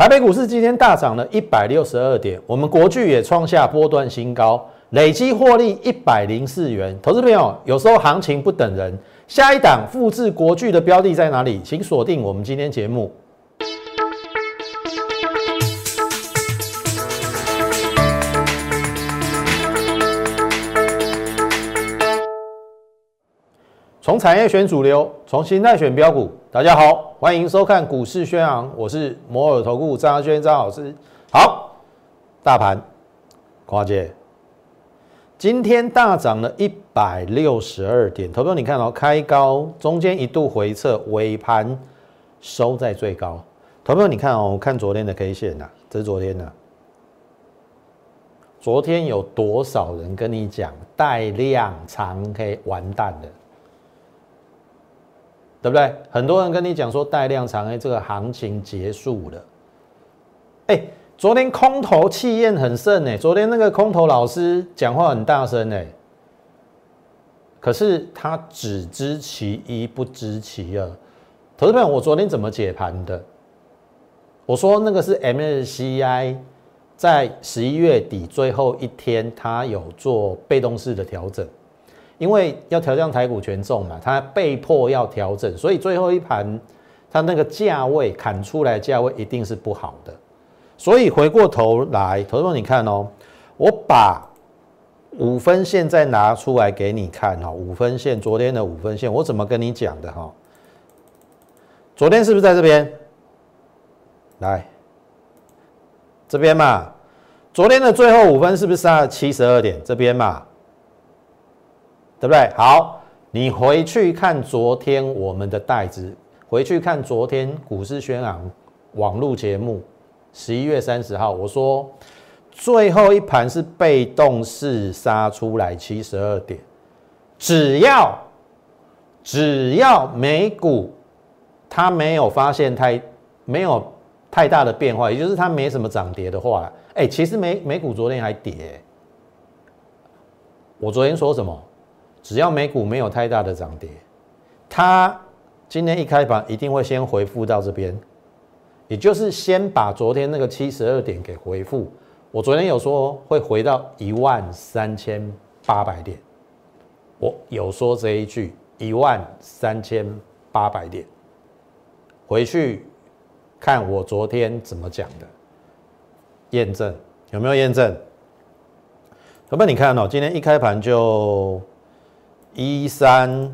台北股市今天大涨了一百六十二点，我们国巨也创下波段新高，累计获利一百零四元。投资朋友，有时候行情不等人，下一档复制国巨的标的在哪里？请锁定我们今天节目。从产业选主流，从心态选标股。大家好，欢迎收看股市宣昂，我是摩尔投顾张阿轩张老师。好，大盘跨界，今天大涨了一百六十二点。投票你看哦，开高，中间一度回撤，尾盘收在最高。投票你看哦，我看昨天的 K 线呐，这是昨天的。昨天有多少人跟你讲带量长 K 完蛋了？对不对？很多人跟你讲说带量长黑，这个行情结束了。哎，昨天空头气焰很盛哎，昨天那个空头老师讲话很大声哎，可是他只知其一不知其二。投资朋友，我昨天怎么解盘的？我说那个是 MSCI 在十一月底最后一天，它有做被动式的调整。因为要调降台股权重嘛，它被迫要调整，所以最后一盘它那个价位砍出来价位一定是不好的。所以回过头来，投资你看哦，我把五分线再拿出来给你看哦，五分线昨天的五分线我怎么跟你讲的哈？昨天是不是在这边？来这边嘛，昨天的最后五分是不是杀了七十二点？这边嘛。对不对？好，你回去看昨天我们的袋子，回去看昨天股市宣昂网络节目，十一月三十号，我说最后一盘是被动式杀出来七十二点，只要只要美股它没有发现太没有太大的变化，也就是它没什么涨跌的话，哎，其实美美股昨天还跌，我昨天说什么？只要美股没有太大的涨跌，它今天一开盘一定会先回复到这边，也就是先把昨天那个七十二点给回复。我昨天有说会回到一万三千八百点，我有说这一句一万三千八百点，回去看我昨天怎么讲的，验证有没有验证？那么你看哦，今天一开盘就。一三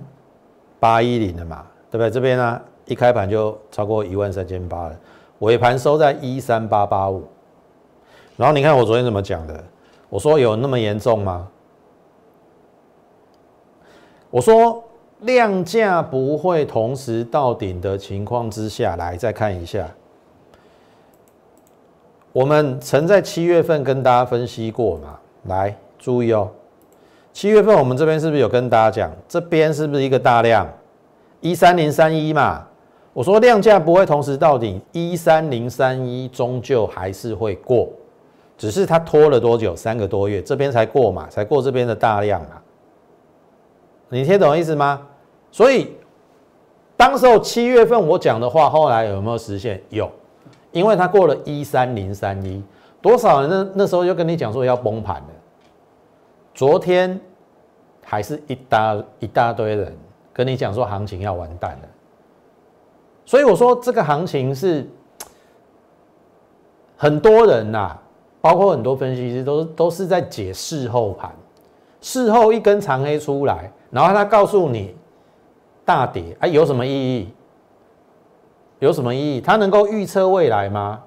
八一零的嘛，对不对？这边呢，一开盘就超过一万三千八了，尾盘收在一三八八五。然后你看我昨天怎么讲的？我说有那么严重吗？我说量价不会同时到顶的情况之下，来再看一下，我们曾在七月份跟大家分析过嘛，来注意哦。七月份我们这边是不是有跟大家讲，这边是不是一个大量一三零三一嘛？我说量价不会同时到顶，一三零三一终究还是会过，只是它拖了多久？三个多月，这边才过嘛，才过这边的大量啊。你听懂意思吗？所以当时候七月份我讲的话，后来有没有实现？有，因为它过了一三零三一，多少人那那时候就跟你讲说要崩盘了。昨天还是一大一大堆人跟你讲说行情要完蛋了，所以我说这个行情是很多人呐，包括很多分析师都都是在解事后盘，事后一根长黑出来，然后他告诉你大跌，哎，有什么意义？有什么意义？他能够预测未来吗？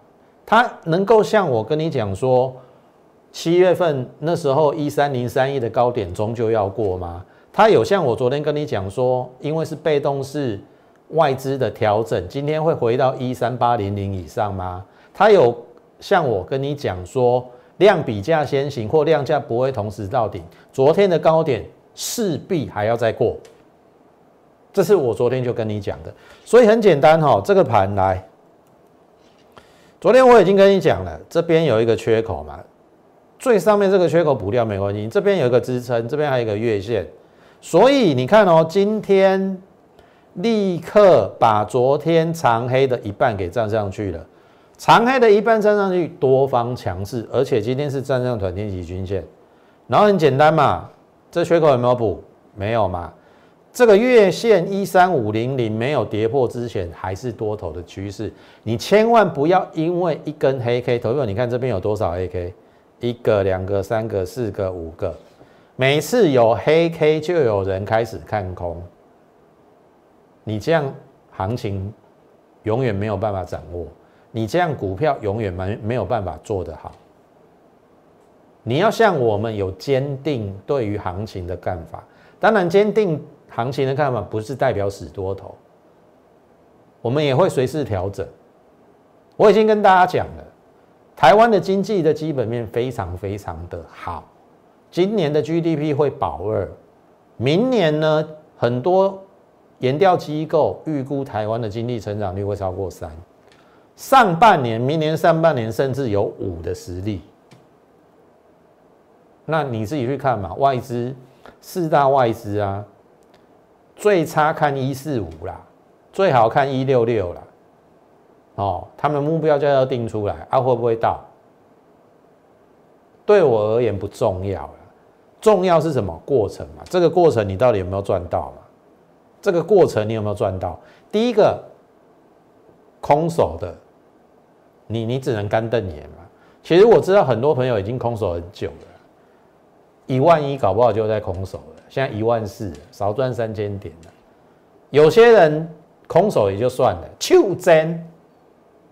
他能够像我跟你讲说？七月份那时候一三零三亿的高点终究要过吗？它有像我昨天跟你讲说，因为是被动式外资的调整，今天会回到一三八零零以上吗？它有像我跟你讲说，量比价先行或量价不会同时到顶，昨天的高点势必还要再过。这是我昨天就跟你讲的，所以很简单哈，这个盘来，昨天我已经跟你讲了，这边有一个缺口嘛。最上面这个缺口补掉没关系，这边有一个支撑，这边还有一个月线，所以你看哦，今天立刻把昨天长黑的一半给站上去了，长黑的一半站上去，多方强势，而且今天是站上短天期均线，然后很简单嘛，这缺口有没有补？没有嘛。这个月线一三五零零没有跌破之前，还是多头的趋势。你千万不要因为一根黑 K，投票你看这边有多少黑 K？一个、两个、三个、四个、五个，每次有黑 K 就有人开始看空。你这样行情永远没有办法掌握，你这样股票永远没没有办法做得好。你要像我们有坚定对于行情的看法，当然坚定。行情的看法不是代表死多头，我们也会随时调整。我已经跟大家讲了，台湾的经济的基本面非常非常的好，今年的 GDP 会保二，明年呢很多研调机构预估台湾的经济成长率会超过三，上半年、明年上半年甚至有五的实力。那你自己去看嘛，外资四大外资啊。最差看一四五啦，最好看一六六啦。哦，他们目标价要定出来啊，会不会到？对我而言不重要，重要是什么过程嘛？这个过程你到底有没有赚到嘛？这个过程你有没有赚到？第一个空手的，你你只能干瞪眼嘛。其实我知道很多朋友已经空手很久了，一万一搞不好就在空手了。现在一万四，少赚三千点了。有些人空手也就算了，手真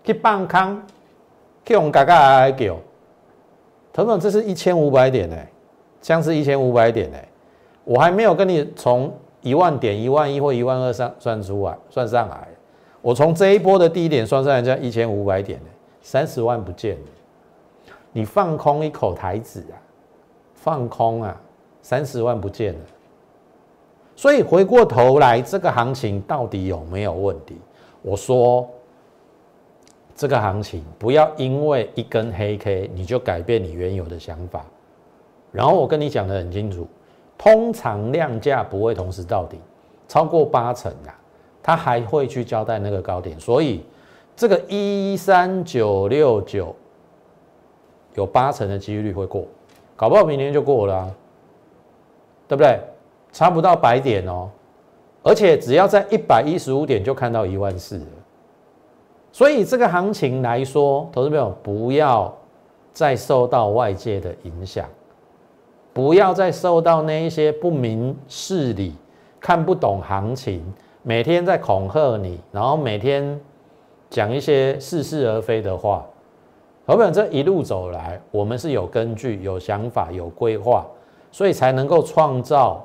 去放空，去用嘎嘎来叫。彤彤，这是一千五百点呢，像是一千五百点呢，我还没有跟你从一万点、一万一或一万二上算出来，算上来。我从这一波的低点算上来，这样一千五百点三十万不见了。你放空一口台子啊，放空啊。三十万不见了，所以回过头来，这个行情到底有没有问题？我说，这个行情不要因为一根黑 K 你就改变你原有的想法。然后我跟你讲的很清楚，通常量价不会同时到底，超过八成啊，他还会去交代那个高点。所以这个一三九六九有八成的几率会过，搞不好明年就过了。对不对？差不到百点哦，而且只要在一百一十五点就看到一万四了。所以这个行情来说，投资朋友不要再受到外界的影响，不要再受到那一些不明事理、看不懂行情、每天在恐吓你，然后每天讲一些似是而非的话。投资朋友这一路走来，我们是有根据、有想法、有规划。所以才能够创造，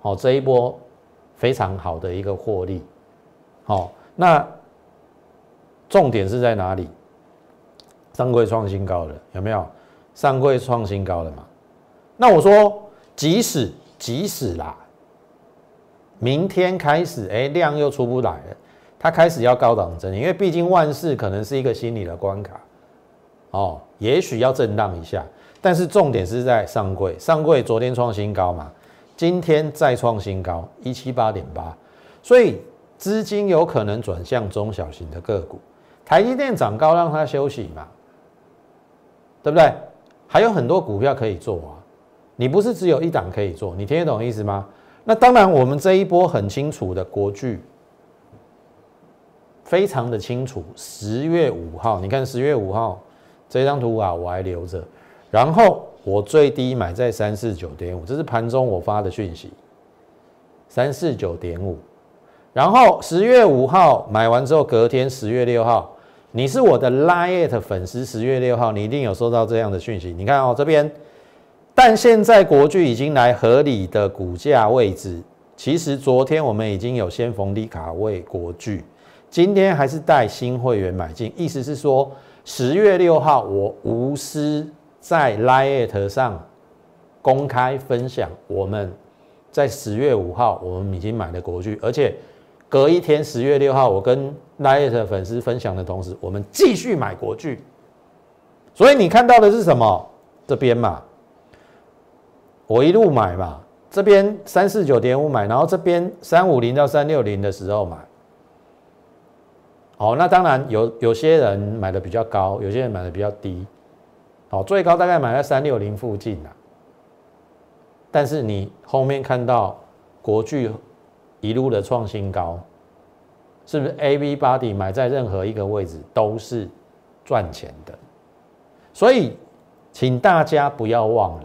好这一波非常好的一个获利，好，那重点是在哪里？上柜创新高了，有没有？上柜创新高了嘛？那我说，即使即使啦，明天开始，哎，量又出不来了，它开始要高档整理，因为毕竟万事可能是一个心理的关卡，哦，也许要震荡一下。但是重点是在上柜，上柜昨天创新高嘛，今天再创新高一七八点八，所以资金有可能转向中小型的个股。台积电涨高让它休息嘛，对不对？还有很多股票可以做啊，你不是只有一档可以做，你听得懂意思吗？那当然，我们这一波很清楚的国剧，非常的清楚。十月五号，你看十月五号这张图啊，我还留着。然后我最低买在三四九点五，这是盘中我发的讯息，三四九点五。然后十月五号买完之后，隔天十月六号，你是我的 Line 粉丝，十月六号你一定有收到这样的讯息。你看哦这边，但现在国巨已经来合理的股价位置。其实昨天我们已经有先逢低卡位国巨，今天还是带新会员买进，意思是说十月六号我无私。在 Lite 上公开分享，我们在十月五号我们已经买了国剧，而且隔一天十月六号，我跟 l i t 粉丝分享的同时，我们继续买国剧。所以你看到的是什么？这边嘛，我一路买嘛，这边三四九点五买，然后这边三五零到三六零的时候买。哦，那当然有有些人买的比较高，有些人买的比较低，好，最高大概买在三六零附近啦。但是你后面看到国巨一路的创新高，是不是 A V body 买在任何一个位置都是赚钱的？所以，请大家不要忘了，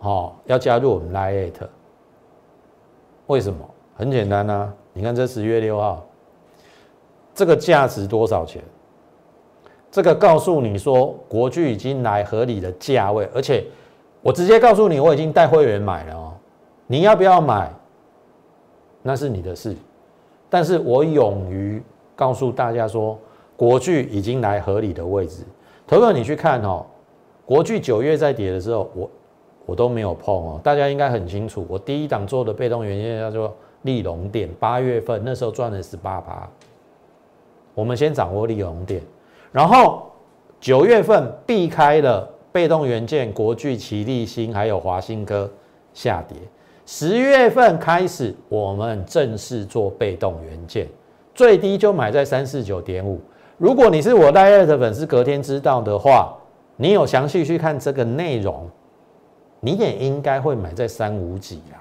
哦，要加入我们 Lite。为什么？很简单啊，你看这十月六号，这个价值多少钱？这个告诉你说，国巨已经来合理的价位，而且我直接告诉你，我已经带会员买了哦。你要不要买？那是你的事。但是我勇于告诉大家说，国巨已经来合理的位置。投哥，你去看哦，国巨九月在跌的时候，我我都没有碰哦。大家应该很清楚，我第一档做的被动元件叫做利隆电，八月份那时候赚了十八趴。我们先掌握利隆电，然后九月份避开了被动元件，国巨、奇力新还有华新科下跌。十月份开始，我们正式做被动元件，最低就买在三四九点五。如果你是我大爱的粉丝，隔天知道的话，你有详细去看这个内容，你也应该会买在三五几呀。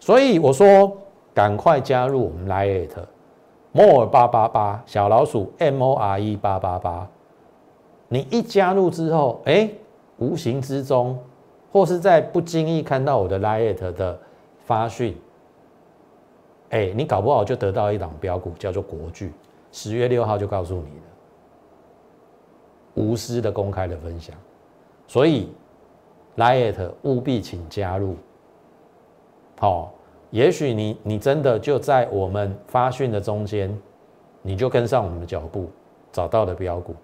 所以我说，赶快加入我们 Lite More 八八八小老鼠 M O R E 八八八。你一加入之后，哎，无形之中，或是在不经意看到我的 Lite 的发讯，哎，你搞不好就得到一档标股，叫做国巨。十月六号就告诉你了，无私的公开的分享，所以 Lite 务必请加入。好，也许你你真的就在我们发讯的中间，你就跟上我们的脚步，找到了标股。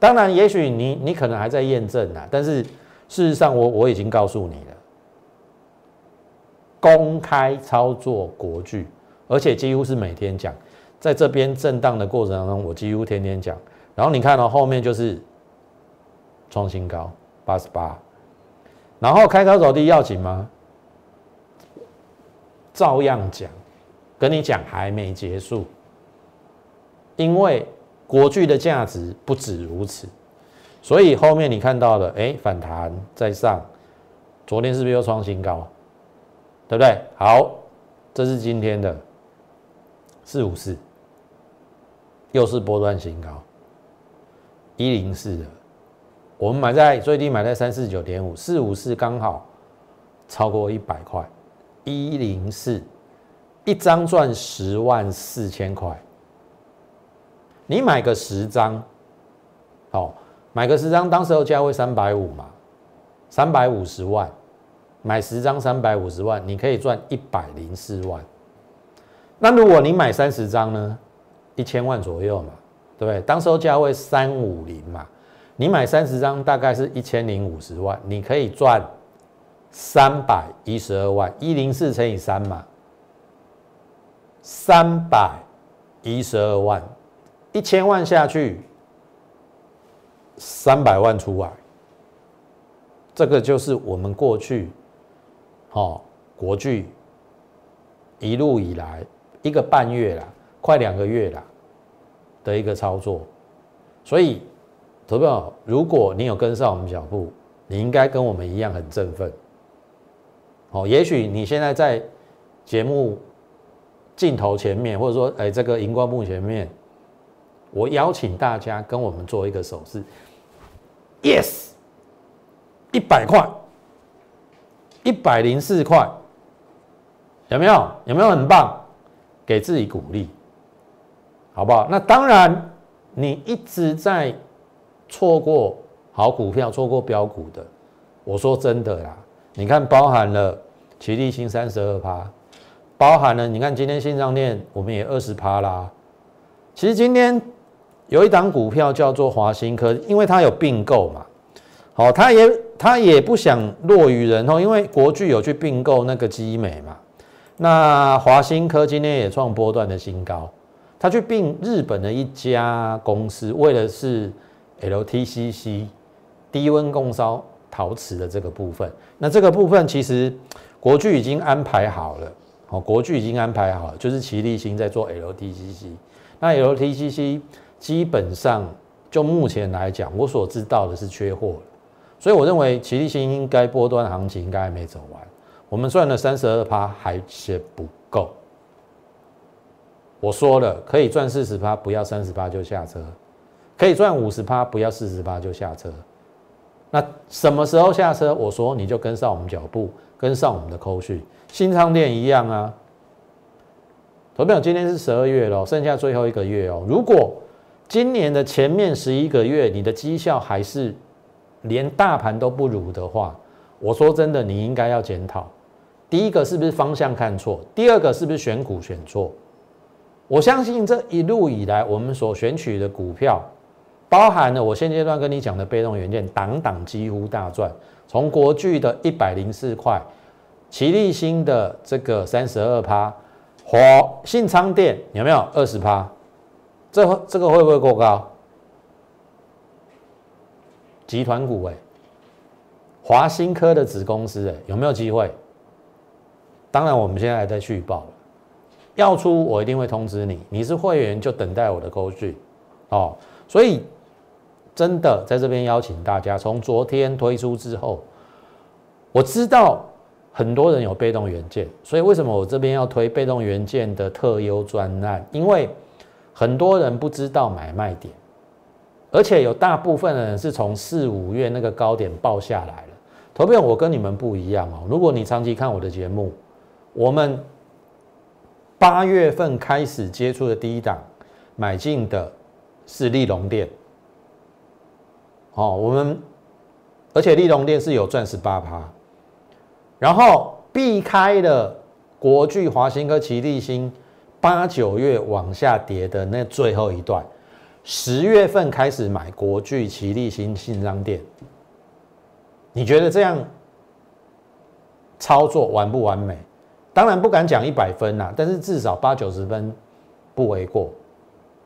当然，也许你你可能还在验证啊，但是事实上我我已经告诉你了，公开操作国剧，而且几乎是每天讲。在这边震荡的过程当中，我几乎天天讲。然后你看到后面就是创新高八十八，然后开高走低要紧吗？照样讲，跟你讲还没结束，因为国巨的价值不止如此，所以后面你看到的，哎，反弹在上，昨天是不是又创新高？对不对？好，这是今天的四五四。又是波段新高，一零四的，我们买在最低买在三四九点五，四五四刚好超过一百块，一零四一张赚十万四千块，你买个十张，好，买个十张，当时候价位三百五嘛，三百五十万，买十张三百五十万，你可以赚一百零四万。那如果你买三十张呢？一千万左右嘛，对不对？当时候价位三五零嘛，你买三十张大概是一千零五十万，你可以赚三百一十二万，一零四乘以三嘛，三百一十二万，一千万下去，三百万出来，这个就是我们过去，哦，国巨一路以来一个半月了。快两个月了的一个操作，所以投票，如果你有跟上我们脚步，你应该跟我们一样很振奋。哦，也许你现在在节目镜头前面，或者说哎这个荧光幕前面，我邀请大家跟我们做一个手势，yes，一百块，一百零四块，有没有？有没有很棒？给自己鼓励。好不好？那当然，你一直在错过好股票、错过标股的。我说真的啦，你看，包含了奇力新三十二趴，包含了你看今天线上链我们也二十趴啦。其实今天有一档股票叫做华新科，因为它有并购嘛，好，它也它也不想落于人后，因为国巨有去并购那个基美嘛。那华新科今天也创波段的新高。它去并日本的一家公司，为的是 LTCC 低温共烧陶瓷的这个部分。那这个部分其实国巨已经安排好了，哦，国巨已经安排好了，就是齐力新在做 LTCC。那 LTCC 基本上就目前来讲，我所知道的是缺货，所以我认为奇力新应该波段行情应该还没走完。我们赚了三十二趴还是不够。我说了，可以赚四十趴，不要三十趴就下车；可以赚五十趴，不要四十趴就下车。那什么时候下车？我说你就跟上我们脚步，跟上我们的扣序。新仓店一样啊。投票今天是十二月喽，剩下最后一个月哦。如果今年的前面十一个月你的绩效还是连大盘都不如的话，我说真的，你应该要检讨。第一个是不是方向看错？第二个是不是选股选错？我相信这一路以来，我们所选取的股票，包含了我现阶段跟你讲的被动元件，档档几乎大赚。从国巨的一百零四块，齐力新的这个三十二趴，火信昌电有没有二十趴？这这个会不会过高？集团股哎，华新科的子公司哎，有没有机会？当然，我们现在还在续报。要出我一定会通知你，你是会员就等待我的勾据哦。所以真的在这边邀请大家，从昨天推出之后，我知道很多人有被动元件，所以为什么我这边要推被动元件的特优专案？因为很多人不知道买卖点，而且有大部分的人是从四五月那个高点爆下来了。投票我跟你们不一样哦。如果你长期看我的节目，我们。八月份开始接触的第一档买进的是利隆店，哦，我们而且利隆店是有赚十八趴，然后避开了国巨、华兴科、奇力新八九月往下跌的那最后一段，十月份开始买国巨、奇力新、信商店，你觉得这样操作完不完美？当然不敢讲一百分呐，但是至少八九十分不为过，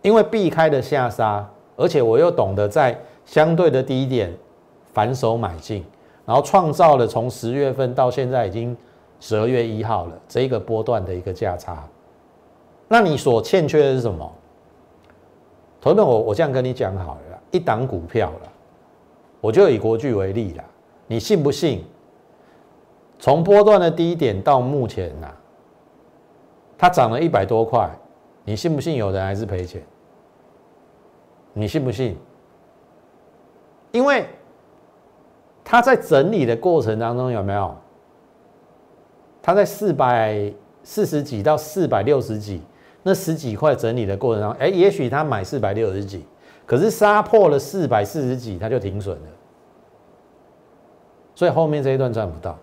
因为避开了下杀，而且我又懂得在相对的低点反手买进，然后创造了从十月份到现在已经十二月一号了这一个波段的一个价差。那你所欠缺的是什么？头等我我这样跟你讲好了，一档股票了，我就以国巨为例了，你信不信？从波段的低点到目前呐，它涨了一百多块，你信不信有人还是赔钱？你信不信？因为它在整理的过程当中有没有？它在四百四十几到四百六十几那十几块整理的过程当中，哎，也许他买四百六十几，可是杀破了四百四十几，他就停损了，所以后面这一段赚不到。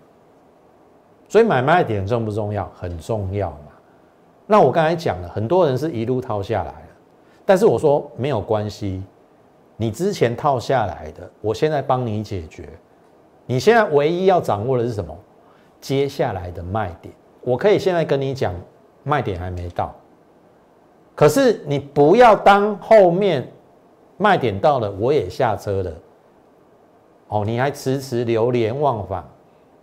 所以买卖点重不重要？很重要嘛。那我刚才讲了，很多人是一路套下来了，但是我说没有关系，你之前套下来的，我现在帮你解决。你现在唯一要掌握的是什么？接下来的卖点，我可以现在跟你讲，卖点还没到。可是你不要当后面卖点到了，我也下车了，哦，你还迟迟流连忘返，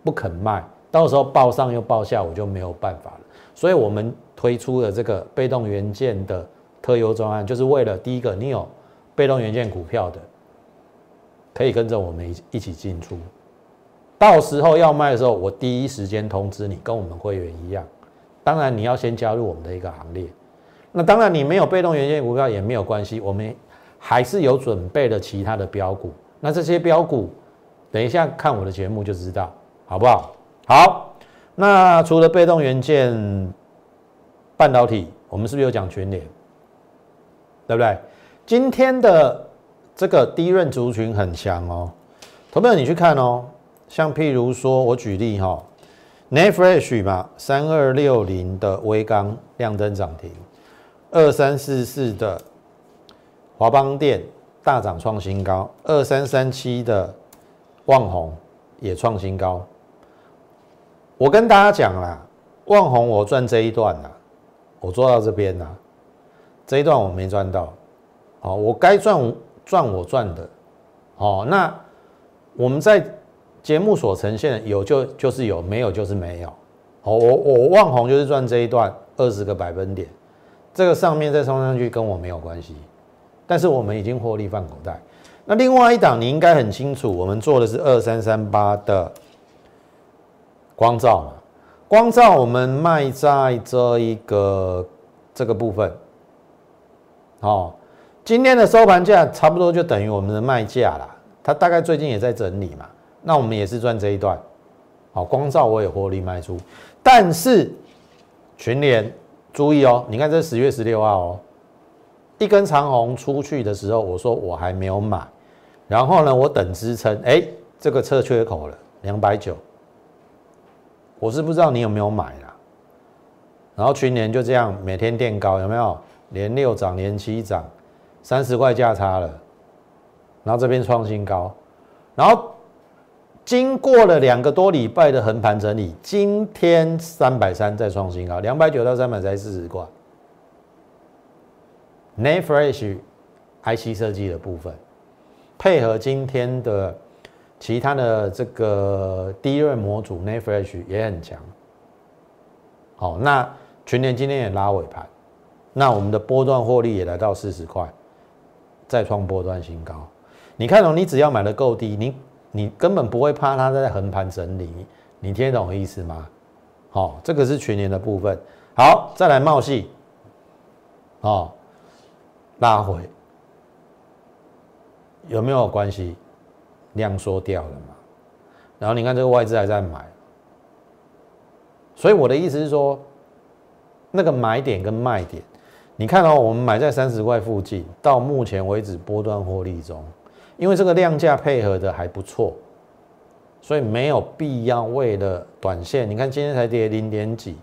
不肯卖。到时候报上又报下，我就没有办法了。所以，我们推出了这个被动元件的特优专案，就是为了第一个，你有被动元件股票的，可以跟着我们一一起进出。到时候要卖的时候，我第一时间通知你，跟我们会员一样。当然，你要先加入我们的一个行列。那当然，你没有被动元件股票也没有关系，我们还是有准备了其他的标股。那这些标股，等一下看我的节目就知道，好不好？好，那除了被动元件、半导体，我们是不是有讲全联？对不对？今天的这个低润族群很强哦，投票你去看哦。像譬如说，我举例哈 n e f r e s h 嘛，三二六零的微钢亮灯涨停，二三四四的华邦电大涨创新高，二三三七的旺宏也创新高。我跟大家讲啦，旺红我赚这一段啦，我做到这边啦，这一段我没赚到，好，我该赚赚我赚的，哦，那我们在节目所呈现的有就就是有，没有就是没有，哦，我我望红就是赚这一段二十个百分点，这个上面再冲上去跟我没有关系，但是我们已经获利放口袋。那另外一档你应该很清楚，我们做的是二三三八的光照嘛，光照我们卖在这一个这个部分，哦，今天的收盘价差不多就等于我们的卖价啦，它大概最近也在整理嘛，那我们也是赚这一段，好，光照我也获利卖出，但是群联注意哦，你看这十月十六号哦。一根长红出去的时候，我说我还没有买，然后呢，我等支撑，哎，这个测缺口了，两百九，我是不知道你有没有买啦。然后群年就这样每天垫高，有没有？连六涨，连七涨，三十块价差了，然后这边创新高，然后经过了两个多礼拜的横盘整理，今天三百三再创新高，两百九到三百才四十块。n a f r e s h IC 设计的部分，配合今天的其他的这个低润模组 n a f r e s h 也很强。好，那全年今天也拉尾盘，那我们的波段获利也来到四十块，再创波段新高。你看哦，你只要买的够低，你你根本不会怕它在横盘整理，你听得懂意思吗？好，这个是全年的部分。好，再来茂系，哦。拉回有没有关系？量缩掉了嘛？然后你看这个外资还在买，所以我的意思是说，那个买点跟卖点，你看到我们买在三十块附近，到目前为止波段获利中，因为这个量价配合的还不错，所以没有必要为了短线，你看今天才跌零点几，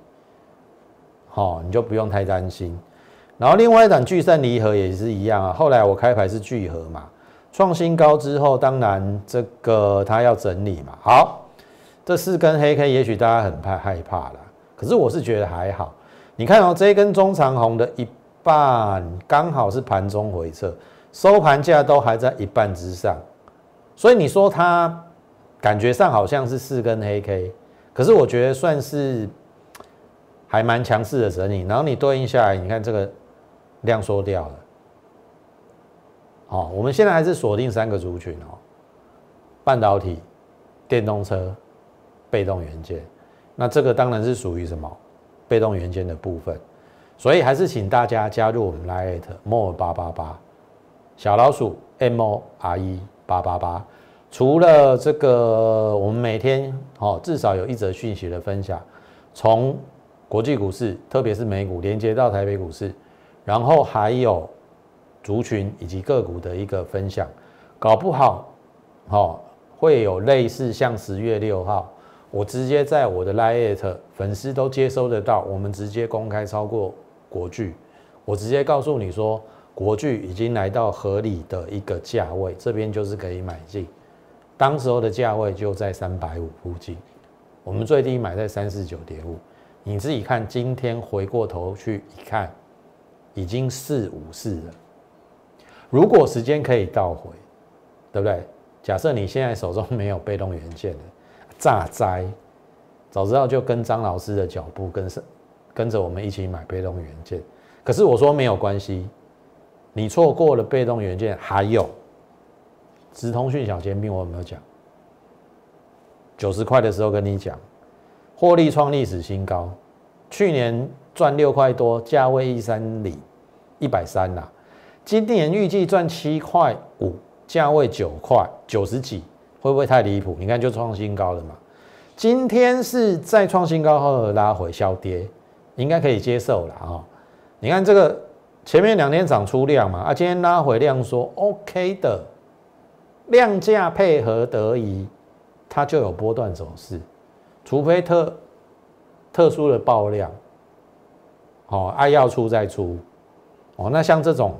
好，你就不用太担心。然后另外一档聚散离合也是一样啊，后来我开牌是聚合嘛，创新高之后，当然这个它要整理嘛。好，这四根黑 K 也许大家很怕害怕了，可是我是觉得还好。你看哦，这一根中长红的一半刚好是盘中回撤，收盘价都还在一半之上，所以你说它感觉上好像是四根黑 K，可是我觉得算是还蛮强势的整理。然后你对应下来，你看这个。量缩掉了，好，我们现在还是锁定三个族群哦，半导体、电动车、被动元件，那这个当然是属于什么被动元件的部分，所以还是请大家加入我们 Lite More 八八八小老鼠 M O R E 八八八，除了这个，我们每天哦至少有一则讯息的分享，从国际股市，特别是美股连接到台北股市。然后还有族群以及个股的一个分享，搞不好，哦，会有类似像十月六号，我直接在我的 Lite 粉丝都接收得到，我们直接公开超过国巨，我直接告诉你说，国巨已经来到合理的一个价位，这边就是可以买进，当时候的价位就在三百五附近，我们最低买在三四九点五，你自己看，今天回过头去一看。已经四五四了。如果时间可以倒回，对不对？假设你现在手中没有被动元件的，炸灾，早知道就跟张老师的脚步，跟上，跟着我们一起买被动元件。可是我说没有关系，你错过了被动元件，还有直通讯小尖兵，我有没有讲？九十块的时候跟你讲，获利创历史新高，去年。赚六块多，价位一三零，一百三啦。今年预计赚七块五，价位九块九十几，会不会太离谱？你看就创新高了嘛。今天是再创新高后拉回小跌，应该可以接受了啊。你看这个前面两天涨出量嘛，啊，今天拉回量说 OK 的，量价配合得宜，它就有波段走势，除非特特殊的爆量。哦，爱要出再出，哦，那像这种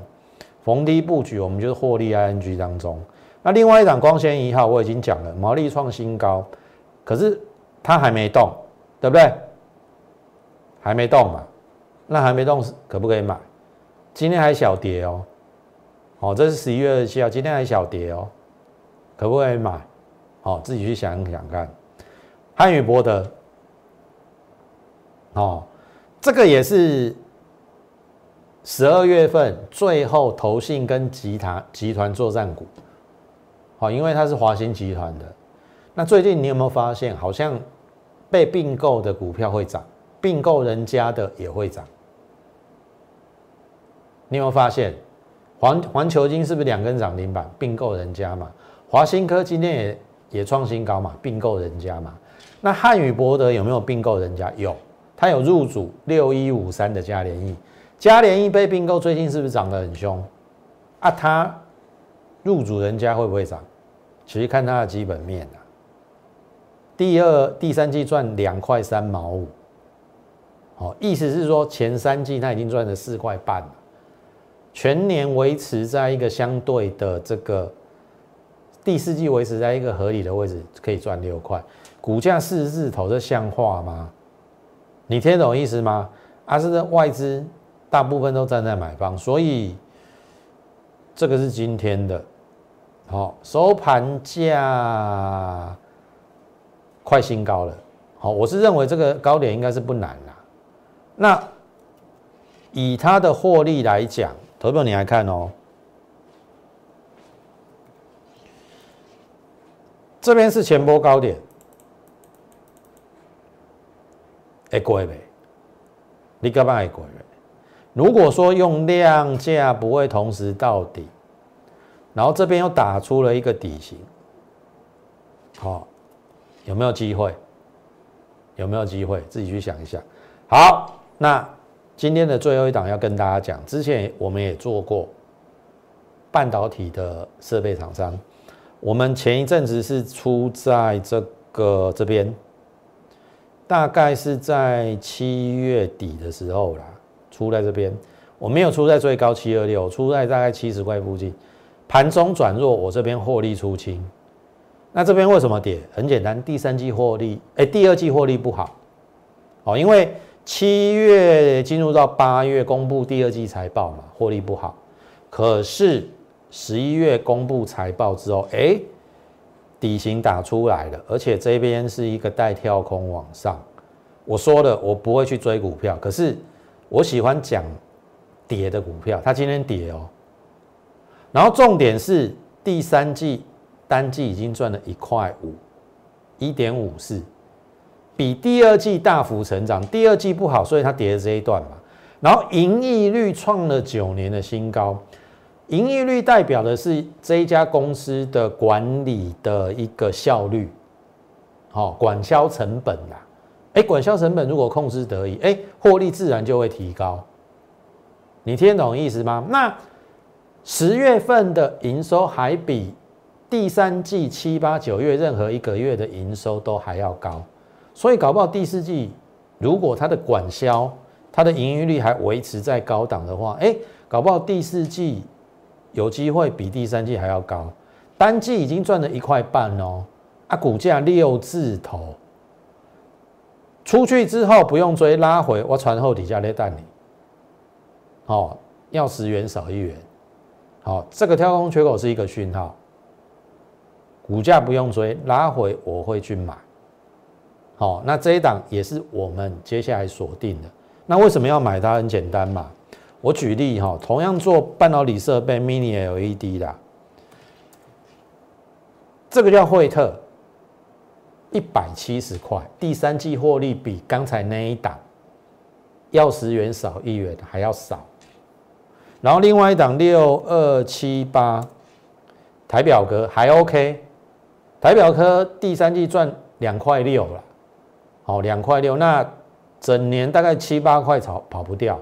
逢低布局，我们就是获利 ING 当中。那另外一档光纤一号，我已经讲了，毛利创新高，可是它还没动，对不对？还没动嘛？那还没动，可不可以买？今天还小跌哦，哦，这是十一月二十七号，今天还小跌哦，可不可以买？哦，自己去想想看。汉语博德，哦，这个也是十二月份最后投信跟集团集团作战股，好，因为它是华兴集团的。那最近你有没有发现，好像被并购的股票会涨，并购人家的也会涨？你有没有发现，环环球金是不是两根涨停板并购人家嘛？华兴科今天也也创新高嘛，并购人家嘛？那汉语博德有没有并购人家？有，它有入主六一五三的嘉联益，嘉联益被并购，最近是不是涨得很凶？啊，它入主人家会不会涨？其实看它的基本面啊，第二、第三季赚两块三毛五，好，意思是说前三季它已经赚了四块半了。全年维持在一个相对的这个第四季维持在一个合理的位置，可以赚六块，股价四字头，这像话吗？你听懂意思吗？啊，是的，外资大部分都站在买方，所以这个是今天的，好收盘价快新高了，好，我是认为这个高点应该是不难啦。那以它的获利来讲，投票你来看哦，这边是前波高点，会过没？你干嘛会过没？如果说用量价不会同时到底，然后这边又打出了一个底型，好，有没有机会？有没有机会？自己去想一下。好，那。今天的最后一档要跟大家讲，之前我们也做过半导体的设备厂商，我们前一阵子是出在这个这边，大概是在七月底的时候啦，出在这边，我没有出在最高七二六，出在大概七十块附近，盘中转弱，我这边获利出清。那这边为什么跌？很简单，第三季获利，哎，第二季获利不好，哦，因为。七月进入到八月，公布第二季财报嘛，获利不好。可是十一月公布财报之后，哎，底型打出来了，而且这边是一个带跳空往上。我说了，我不会去追股票，可是我喜欢讲跌的股票。它今天跌哦，然后重点是第三季单季已经赚了一块五，一点五四。比第二季大幅成长，第二季不好，所以它跌的这一段嘛。然后盈利率创了九年的新高，盈利率代表的是这一家公司的管理的一个效率，好，管销成本啦。哎，管销成本如果控制得宜，哎，获利自然就会提高。你听懂意思吗？那十月份的营收还比第三季七八九月任何一个月的营收都还要高。所以搞不好第四季，如果它的管销、它的盈余率还维持在高档的话，哎，搞不好第四季有机会比第三季还要高。单季已经赚了一块半哦，啊，股价六字头，出去之后不用追，拉回我传后底下来带你。好，要十元少一元，好，这个跳空缺口是一个讯号，股价不用追，拉回我会去买。好，那这一档也是我们接下来锁定的。那为什么要买它？很简单嘛。我举例哈，同样做半导体设备 Mini LED 的，这个叫惠特，一百七十块，第三季获利比刚才那一档要十元少一元还要少。然后另外一档六二七八台表格还 OK，台表科第三季赚两块六了。哦，两块六，那整年大概七八块跑跑不掉，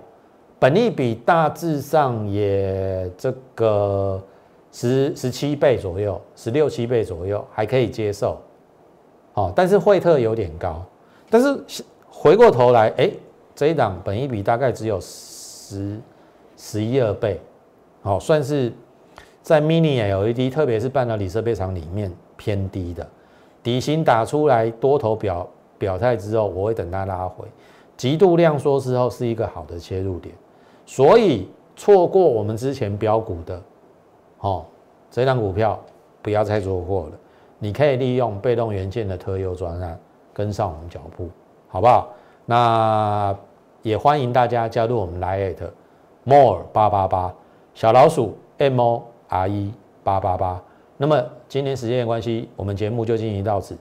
本利比大致上也这个十十七倍左右，十六七倍左右还可以接受。哦，但是惠特有点高，但是回过头来，哎，这一档本益比大概只有十十一二倍，好，算是在 Mini LED，特别是半导体设备厂里面偏低的底薪打出来多头表。表态之后，我会等它拉回，极度量缩之后是一个好的切入点，所以错过我们之前标股的，哦，这张股票不要再做货了，你可以利用被动元件的特优专案跟上我们脚步，好不好？那也欢迎大家加入我们 Line more 八八八小老鼠 M O R E 八八八。那么今天时间的关系，我们节目就进行到此。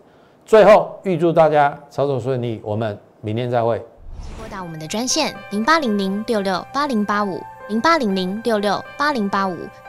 最后预祝大家操作顺利，我们明天再会。拨打我们的专线零八零零六六八零八五零八零零六六八零八五